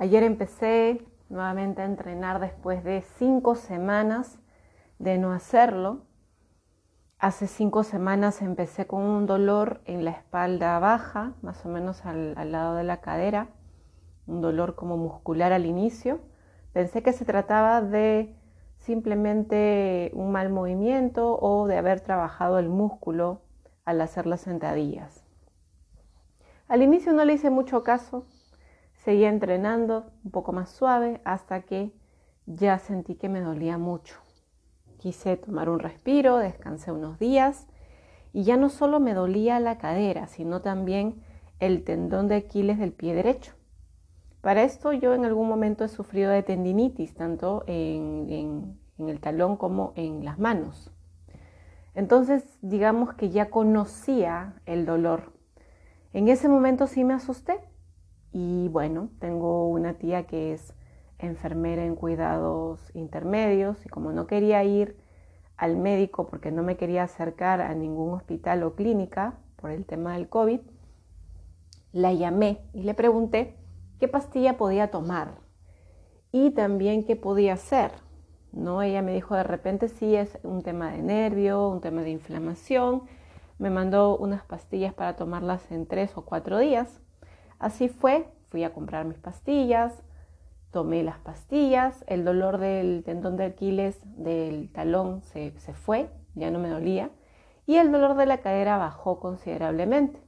Ayer empecé nuevamente a entrenar después de cinco semanas de no hacerlo. Hace cinco semanas empecé con un dolor en la espalda baja, más o menos al, al lado de la cadera, un dolor como muscular al inicio. Pensé que se trataba de simplemente un mal movimiento o de haber trabajado el músculo al hacer las sentadillas. Al inicio no le hice mucho caso, seguía entrenando un poco más suave hasta que ya sentí que me dolía mucho. Quise tomar un respiro, descansé unos días y ya no solo me dolía la cadera, sino también el tendón de Aquiles del pie derecho. Para esto yo en algún momento he sufrido de tendinitis, tanto en, en el talón como en las manos. Entonces digamos que ya conocía el dolor en ese momento sí me asusté y bueno, tengo una tía que es enfermera en cuidados intermedios y como no quería ir al médico porque no me quería acercar a ningún hospital o clínica por el tema del COVID, la llamé y le pregunté qué pastilla podía tomar y también qué podía hacer. ¿no? Ella me dijo de repente sí es un tema de nervio, un tema de inflamación me mandó unas pastillas para tomarlas en tres o cuatro días. Así fue, fui a comprar mis pastillas, tomé las pastillas, el dolor del tendón de Aquiles del talón se, se fue, ya no me dolía, y el dolor de la cadera bajó considerablemente.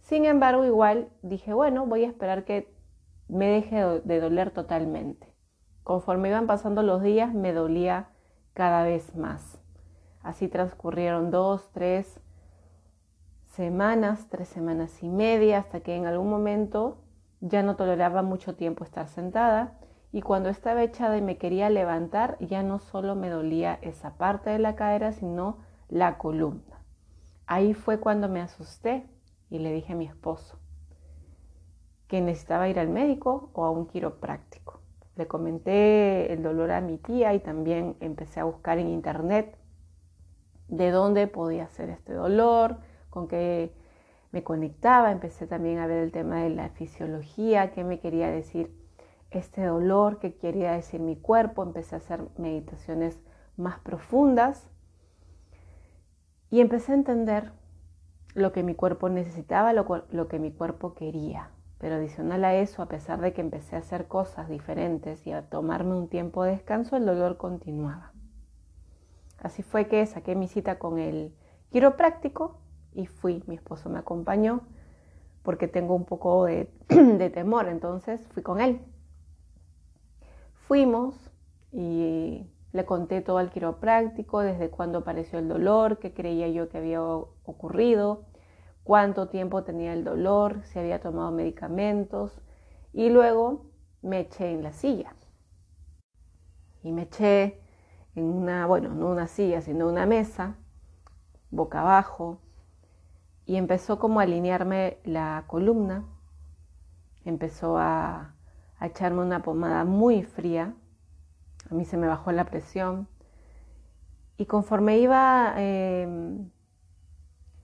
Sin embargo, igual dije, bueno, voy a esperar que me deje de doler totalmente. Conforme iban pasando los días, me dolía cada vez más. Así transcurrieron dos, tres, semanas, tres semanas y media, hasta que en algún momento ya no toleraba mucho tiempo estar sentada y cuando estaba echada y me quería levantar, ya no solo me dolía esa parte de la cadera, sino la columna. Ahí fue cuando me asusté y le dije a mi esposo que necesitaba ir al médico o a un quiropráctico. Le comenté el dolor a mi tía y también empecé a buscar en internet de dónde podía ser este dolor, con que me conectaba, empecé también a ver el tema de la fisiología, qué me quería decir este dolor, qué quería decir mi cuerpo, empecé a hacer meditaciones más profundas y empecé a entender lo que mi cuerpo necesitaba, lo, lo, que mi cuerpo quería. Pero adicional a eso, a pesar de que empecé a hacer cosas diferentes y a tomarme un tiempo de descanso, el dolor continuaba. Así fue que saqué mi cita con el quiropráctico y fui, mi esposo me acompañó porque tengo un poco de, temor, entonces fui con él. Fuimos y le conté todo al quiropráctico, desde cuándo apareció el dolor, qué creía yo que había ocurrido, cuánto tiempo tenía el dolor, si había tomado medicamentos y luego me eché en la silla. Y me eché en una, bueno, no una silla, sino una mesa, boca abajo, y empezó como a alinearme la columna, empezó a, echarme una pomada muy fría, a mí se me bajó la presión y conforme iba em,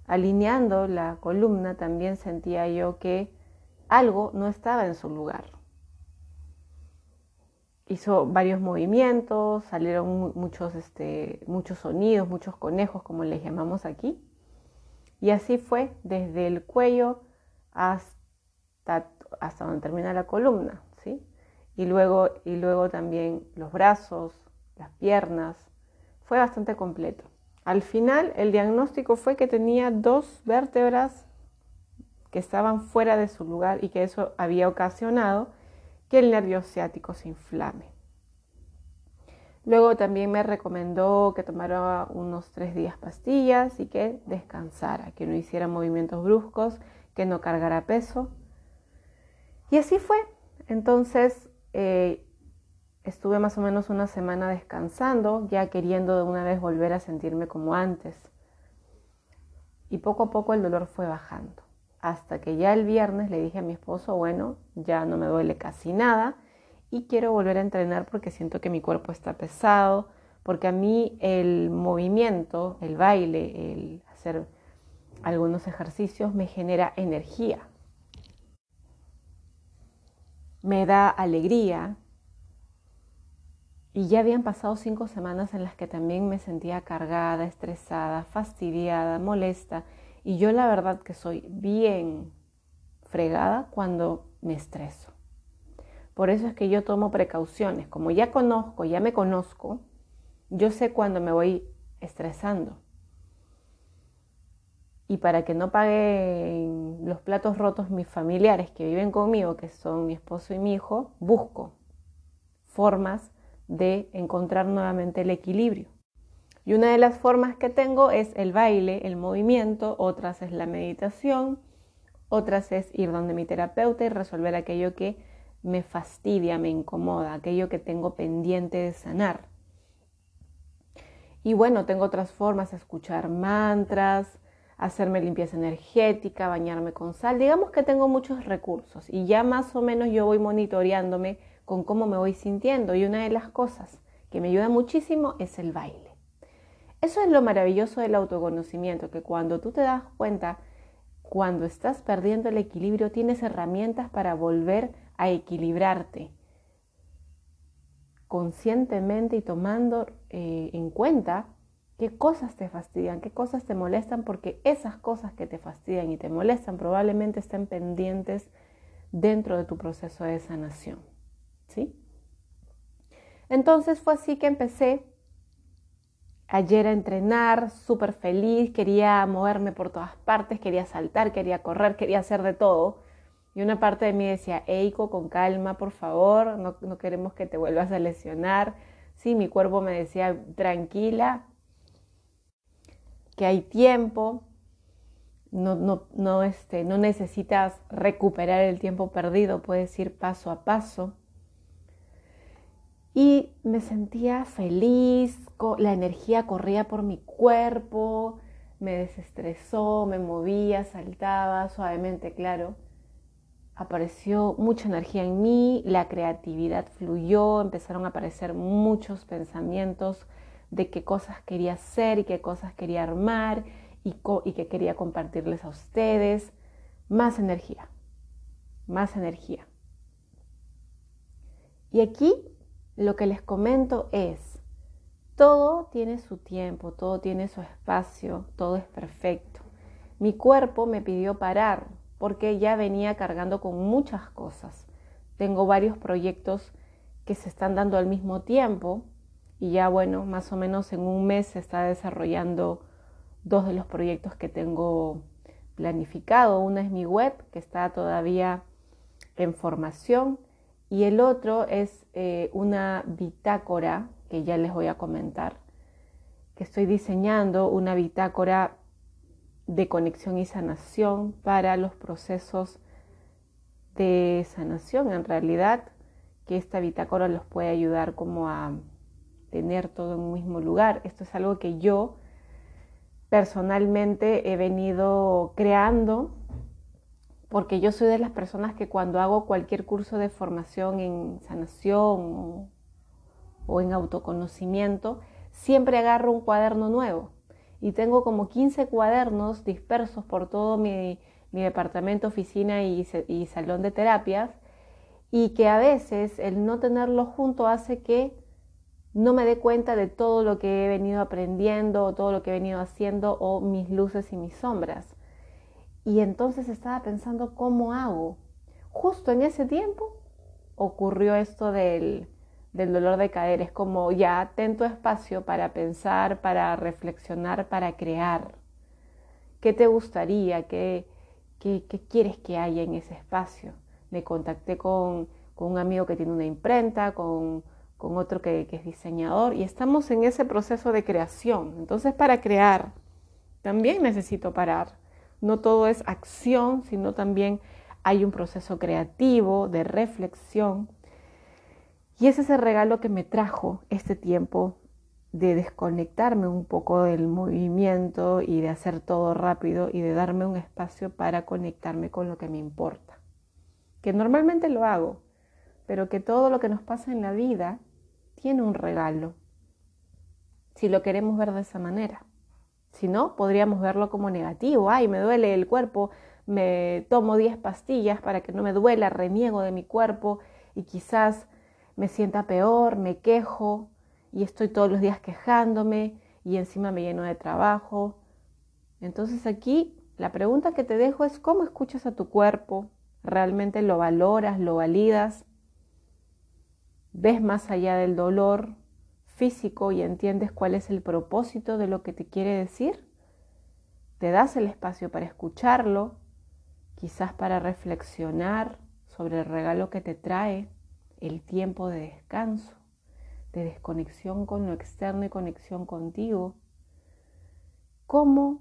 alineando la columna también sentía yo que algo no estaba en su lugar. Hizo varios movimientos, salieron muchos, este, muchos sonidos, muchos conejos, como les llamamos aquí. Y así fue desde el cuello hasta, hasta donde termina la columna, ¿sí? Y luego, y luego también los brazos, las piernas. Fue bastante completo. Al final el diagnóstico fue que tenía dos vértebras que estaban fuera de su lugar y que eso había ocasionado que el nervio ciático se inflame. Luego también me recomendó que tomara unos tres días pastillas y que descansara, que no hiciera movimientos bruscos, que no cargara peso. Y así fue. Entonces eh, estuve más o menos una semana descansando, ya queriendo de una vez volver a sentirme como antes. Y poco a poco el dolor fue bajando. Hasta que ya el viernes le dije a mi esposo, bueno, ya no me duele casi nada y quiero volver a entrenar porque siento que mi cuerpo está pesado, porque a mí el movimiento, el baile, el hacer algunos ejercicios me genera energía. me da alegría. Y ya habían pasado cinco semanas en las que también me sentía cargada, estresada, fastidiada, molesta. Y yo la verdad que soy bien fregada cuando me estreso. Por eso es que yo tomo precauciones. Como ya conozco, ya me conozco, yo sé cuando me voy estresando. Y para que no paguen los platos rotos mis familiares que viven conmigo, que son mi esposo y mi hijo, busco formas de encontrar nuevamente el equilibrio. Y una de las formas que tengo es el baile, el movimiento, otras es la meditación, otras es ir donde mi terapeuta y resolver aquello que me fastidia, me incomoda, aquello que tengo pendiente de sanar. Y bueno, tengo otras formas, escuchar mantras, hacerme limpieza energética, bañarme con sal. Digamos que tengo muchos recursos y ya más o menos yo voy monitoreándome con cómo me voy sintiendo. Y una de las cosas que me ayuda muchísimo es el baile. Eso es lo maravilloso del autoconocimiento, que cuando tú te das cuenta, cuando estás perdiendo el equilibrio, tienes herramientas para volver a equilibrarte conscientemente y tomando eh, en cuenta qué cosas te fastidian, qué cosas te molestan, porque esas cosas que te fastidian y te molestan probablemente estén pendientes dentro de tu proceso de sanación. ¿Sí? Entonces fue así que empecé ayer a entrenar, súper feliz, quería moverme por todas partes, quería saltar, quería correr, quería hacer de todo. Y una parte de mí decía, Eiko, con calma, por favor, no, queremos que te vuelvas a lesionar. Sí, mi cuerpo me decía, tranquila, que hay tiempo, no, no, no, este, no necesitas recuperar el tiempo perdido, puedes ir paso a paso. Y me sentía feliz, la energía corría por mi cuerpo, me desestresó, me movía, saltaba suavemente, claro apareció mucha energía en mí, la creatividad fluyó, empezaron a aparecer muchos pensamientos de qué cosas quería hacer y qué cosas quería armar y, y que quería compartirles a ustedes. Más energía, más energía. Y aquí lo que les comento es, todo tiene su tiempo, todo tiene su espacio, todo es perfecto. Mi cuerpo me pidió parar, porque ya venía cargando con muchas cosas. Tengo varios proyectos que se están dando al mismo tiempo y ya bueno, más o menos en un mes se está desarrollando dos de los proyectos que tengo planificado. Uno es mi web, que está todavía en formación, y el otro es eh, una bitácora, que ya les voy a comentar, que estoy diseñando una bitácora de conexión y sanación para los procesos de sanación. En realidad, que esta bitácora los puede ayudar como a tener todo en un mismo lugar. Esto es algo que yo personalmente he venido creando porque yo soy de las personas que cuando hago cualquier curso de formación en sanación o, en autoconocimiento, siempre agarro un cuaderno nuevo y tengo como 15 cuadernos dispersos por todo mi, departamento, oficina y, salón de terapias y que a veces el no tenerlo junto hace que no me dé cuenta de todo lo que he venido aprendiendo o todo lo que he venido haciendo o mis luces y mis sombras. Y entonces estaba pensando cómo hago. Justo en ese tiempo ocurrió esto del, del dolor de caer. Es como ya ten tu espacio para pensar, para reflexionar, para crear. ¿Qué te gustaría? ¿Qué, qué, quieres que haya en ese espacio? Me contacté con, con un amigo que tiene una imprenta, con, con otro que es diseñador y estamos en ese proceso de creación. Entonces para crear también necesito parar. No todo es acción, sino también hay un proceso creativo de reflexión y ese es el regalo que me trajo este tiempo de desconectarme un poco del movimiento y de hacer todo rápido y de darme un espacio para conectarme con lo que me importa. Que normalmente lo hago, pero que todo lo que nos pasa en la vida tiene un regalo, si lo queremos ver de esa manera. Si no, podríamos verlo como negativo. Ay, me duele el cuerpo, me tomo 10 pastillas para que no me duela, reniego de mi cuerpo y quizás me sienta peor, me quejo y estoy todos los días quejándome y encima me lleno de trabajo. Entonces aquí la pregunta que te dejo es cómo escuchas a tu cuerpo, realmente lo valoras, lo validas, ves más allá del dolor físico y entiendes cuál es el propósito de lo que te quiere decir. Te das el espacio para escucharlo, quizás para reflexionar sobre el regalo que te trae el tiempo de descanso, de desconexión con lo externo y conexión contigo. ¿Cómo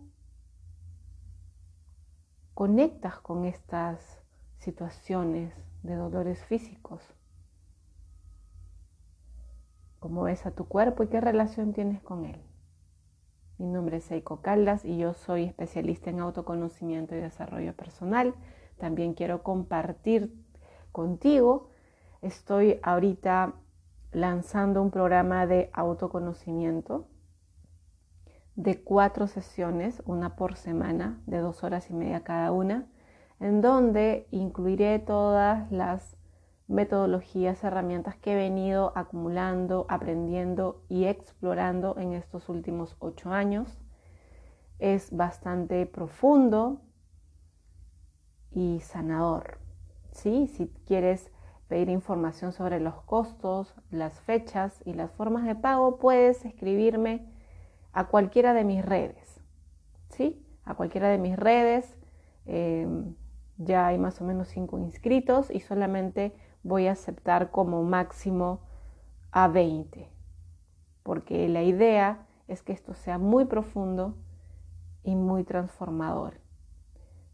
conectas con estas situaciones de dolores físicos? ¿Cómo ves a tu cuerpo y qué relación tienes con él? Mi nombre es Eiko Caldas y yo soy especialista en autoconocimiento y desarrollo personal. También quiero compartir contigo. Estoy ahorita lanzando un programa de autoconocimiento de cuatro sesiones, una por semana, de dos horas y media cada una, en donde incluiré todas las metodologías, herramientas que he venido acumulando, aprendiendo y explorando en estos últimos ocho años. Es bastante profundo y sanador. ¿sí? Si quieres pedir información sobre los costos, las fechas y las formas de pago, puedes escribirme a cualquiera de mis redes. ¿sí? A cualquiera de mis redes. Em, ya hay más o menos cinco inscritos y solamente voy a aceptar como máximo a 20, porque la idea es que esto sea muy profundo y muy transformador.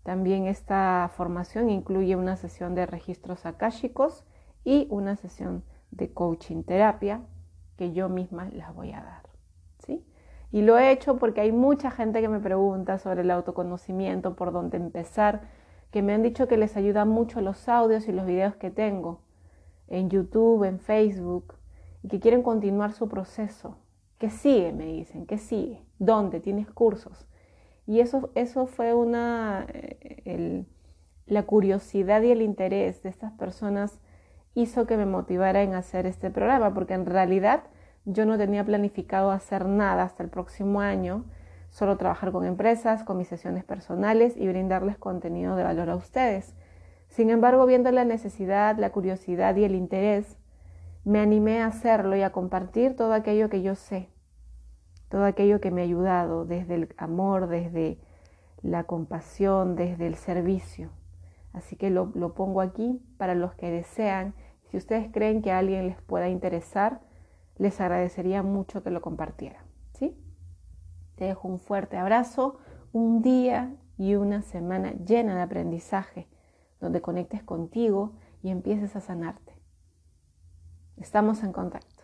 También esta formación incluye una sesión de registros akáshicos y una sesión de coaching terapia que yo misma las voy a dar. ¿sí? Y lo he hecho porque hay mucha gente que me pregunta sobre el autoconocimiento, por dónde empezar, que me han dicho que les ayuda mucho los audios y los videos que tengo en YouTube, en Facebook, y que quieren continuar su proceso. ¿Qué sigue? Me dicen, ¿qué sigue? ¿Dónde? ¿Tienes cursos? Y eso, eso fue una, eh, la curiosidad y el interés de estas personas hizo que me motivara en hacer este programa, porque en realidad yo no tenía planificado hacer nada hasta el próximo año, solo trabajar con empresas, con mis sesiones personales y brindarles contenido de valor a ustedes. Sin embargo, viendo la necesidad, la curiosidad y el interés, me animé a hacerlo y a compartir todo aquello que yo sé, todo aquello que me ha ayudado desde el amor, desde la compasión, desde el servicio. Así que lo, pongo aquí para los que desean. Si ustedes creen que a alguien les pueda interesar, les agradecería mucho que lo compartieran. ¿sí? Te dejo un fuerte abrazo, un día y una semana llena de aprendizaje, donde conectes contigo y empieces a sanarte. Estamos en contacto.